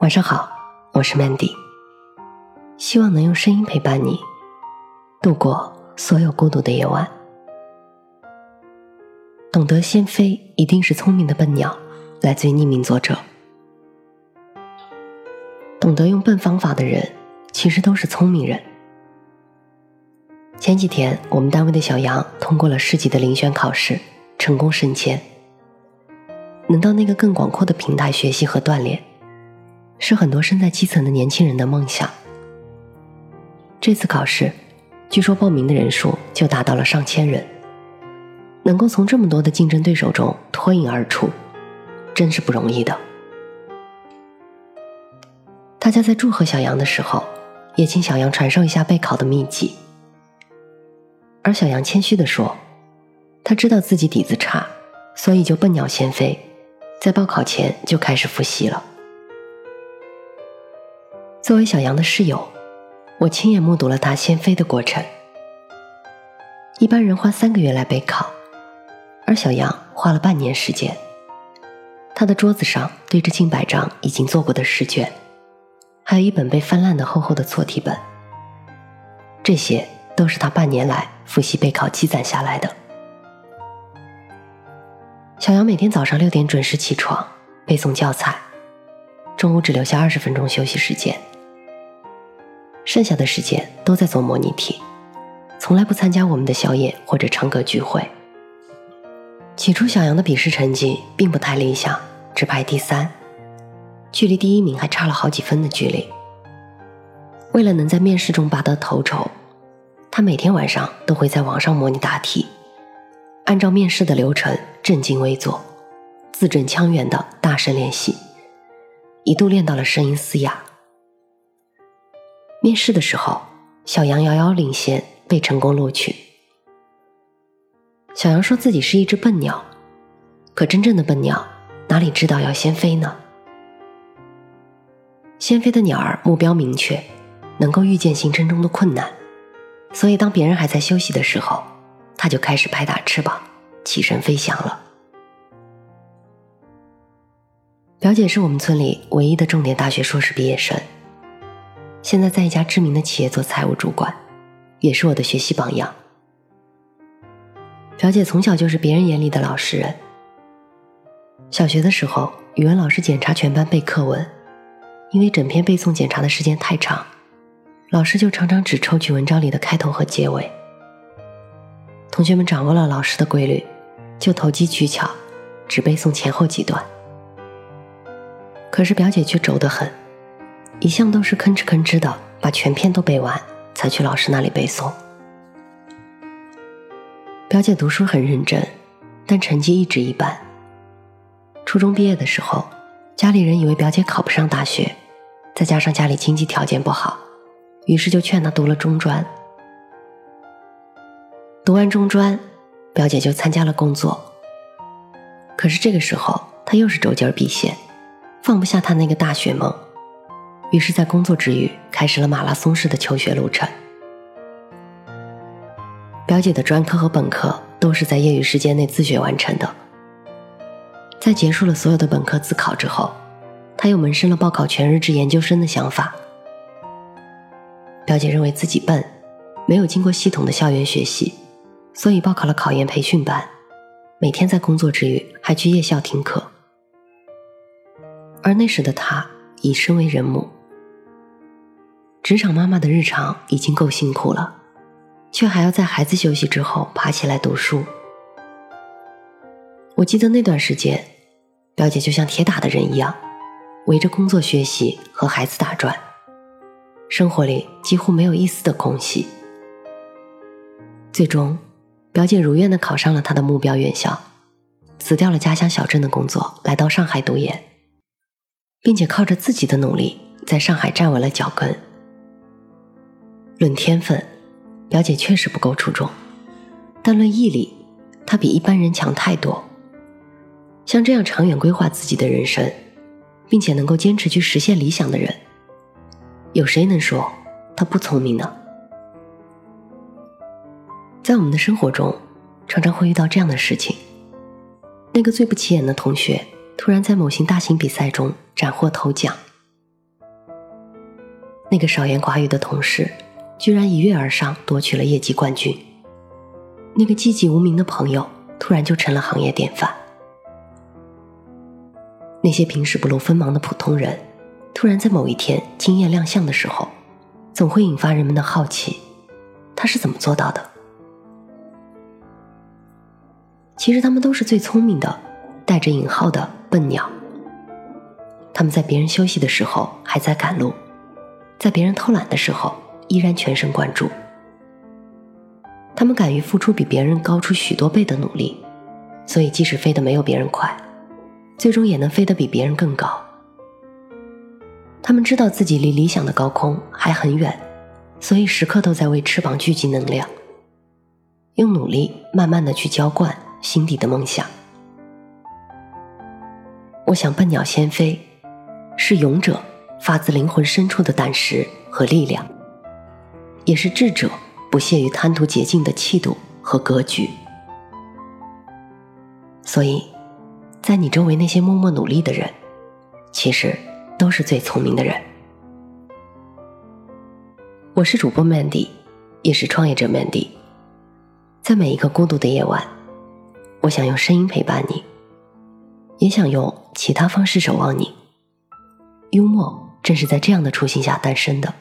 晚上好，我是 Mandy，希望能用声音陪伴你度过所有孤独的夜晚。懂得先飞一定是聪明的笨鸟，来自于匿名作者。懂得用笨方法的人，其实都是聪明人。前几天，我们单位的小杨通过了市级的遴选考试，成功升迁，能到那个更广阔的平台学习和锻炼。是很多身在基层的年轻人的梦想。这次考试，据说报名的人数就达到了上千人，能够从这么多的竞争对手中脱颖而出，真是不容易的。大家在祝贺小杨的时候，也请小杨传授一下备考的秘籍。而小杨谦虚地说：“他知道自己底子差，所以就笨鸟先飞，在报考前就开始复习了。”作为小杨的室友，我亲眼目睹了他先飞的过程。一般人花三个月来备考，而小杨花了半年时间。他的桌子上堆着近百张已经做过的试卷，还有一本被翻烂的厚厚的错题本。这些都是他半年来复习备考积攒下来的。小杨每天早上六点准时起床背诵教材，中午只留下二十分钟休息时间。剩下的时间都在做模拟题，从来不参加我们的宵夜或者唱歌聚会。起初，小杨的笔试成绩并不太理想，只排第三，距离第一名还差了好几分的距离。为了能在面试中拔得头筹，他每天晚上都会在网上模拟答题，按照面试的流程正襟危坐，字正腔圆的大声练习，一度练到了声音嘶哑。面试的时候，小杨遥遥领先，被成功录取。小杨说自己是一只笨鸟，可真正的笨鸟哪里知道要先飞呢？先飞的鸟儿目标明确，能够预见行程中的困难，所以当别人还在休息的时候，它就开始拍打翅膀，起身飞翔了。表姐是我们村里唯一的重点大学硕士毕业生。现在在一家知名的企业做财务主管，也是我的学习榜样。表姐从小就是别人眼里的老实人。小学的时候，语文老师检查全班背课文，因为整篇背诵检查的时间太长，老师就常常只抽取文章里的开头和结尾。同学们掌握了老师的规律，就投机取巧，只背诵前后几段。可是表姐却轴得很。一向都是吭哧吭哧的把全篇都背完，才去老师那里背诵。表姐读书很认真，但成绩一直一般。初中毕业的时候，家里人以为表姐考不上大学，再加上家里经济条件不好，于是就劝她读了中专。读完中专，表姐就参加了工作。可是这个时候，她又是肘劲儿毕现，放不下她那个大学梦。于是，在工作之余，开始了马拉松式的求学路程。表姐的专科和本科都是在业余时间内自学完成的。在结束了所有的本科自考之后，她又萌生了报考全日制研究生的想法。表姐认为自己笨，没有经过系统的校园学习，所以报考了考研培训班，每天在工作之余还去夜校听课。而那时的她已身为人母。职场妈妈的日常已经够辛苦了，却还要在孩子休息之后爬起来读书。我记得那段时间，表姐就像铁打的人一样，围着工作、学习和孩子打转，生活里几乎没有一丝的空隙。最终，表姐如愿的考上了她的目标院校，辞掉了家乡小镇的工作，来到上海读研，并且靠着自己的努力，在上海站稳了脚跟。论天分，表姐确实不够出众，但论毅力，她比一般人强太多。像这样长远规划自己的人生，并且能够坚持去实现理想的人，有谁能说他不聪明呢？在我们的生活中，常常会遇到这样的事情：那个最不起眼的同学，突然在某型大型比赛中斩获头奖，那个少言寡语的同事，居然一跃而上夺取了业绩冠军。那个寂寂无名的朋友，突然就成了行业典范。那些平时不露锋芒的普通人，突然在某一天惊艳亮相的时候，总会引发人们的好奇：他是怎么做到的？其实他们都是最聪明的，带着引号的笨鸟。他们在别人休息的时候还在赶路，在别人偷懒的时候依然全神贯注。他们敢于付出比别人高出许多倍的努力，所以即使飞得没有别人快，最终也能飞得比别人更高。他们知道自己离理想的高空还很远，所以时刻都在为翅膀聚集能量，用努力慢慢的去浇灌心底的梦想。我想笨鸟先飞。是勇者发自灵魂深处的胆识和力量，也是智者不屑于贪图捷径的气度和格局。所以，在你周围那些默默努力的人，其实都是最聪明的人。我是主播 Mandy，也是创业者 Mandy。在每一个孤独的夜晚，我想用声音陪伴你，也想用其他方式守望你。幽默正是在这样的初心下诞生的。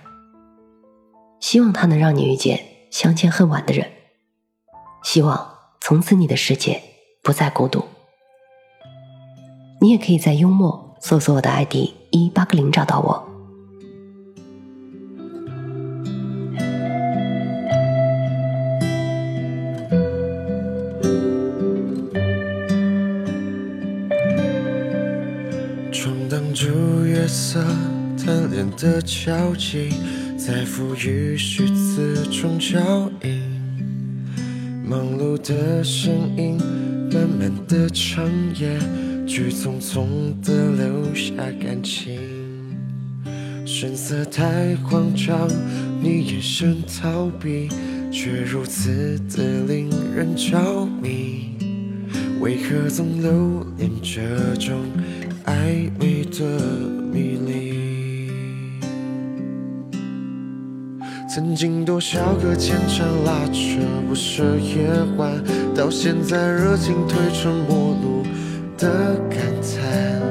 希望它能让你遇见相见恨晚的人。希望从此你的世界不再孤独。你也可以在幽默搜索我的 ID 一八个零找到我。月色贪恋的交集，在赋予虚词中脚印。忙碌的身影，慢慢的长夜，却匆匆的留下感情。神色太慌张，你眼神逃避，却如此的令人着迷。为何总留恋这种暧昧的？迷离，曾经多少个牵肠拉扯不舍夜晚，到现在热情褪成陌路的感叹，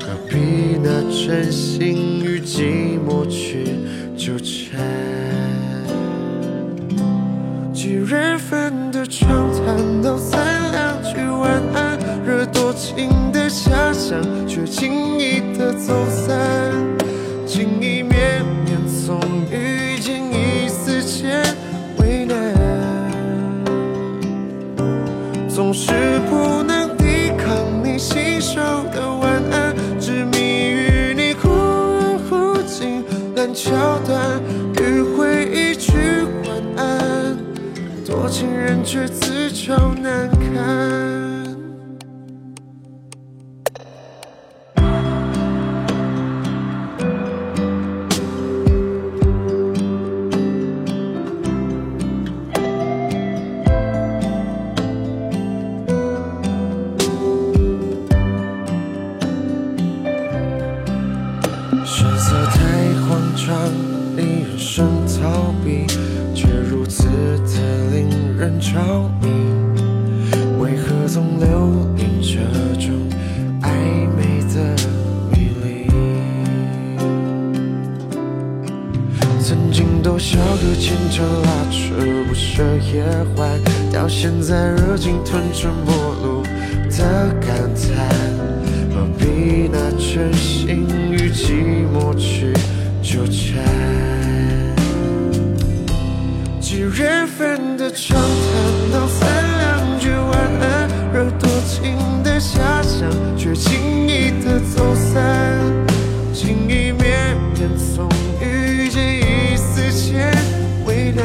何必拿真心与寂寞去纠缠？总是不能抵抗你信手的晚安，执迷于你忽远忽近烂桥段，迂回一句晚安，多情人却自找难堪。人着迷为何总留恋这种暧昧的迷离？曾经多少个牵肠拉扯不舍夜晚到现在热情吞成陌路的感叹何必拿真心与寂寞去纠缠？常谈，到三两句晚安，而多情的遐想，却轻易的走散，情意绵绵从遇见一丝牵。为难，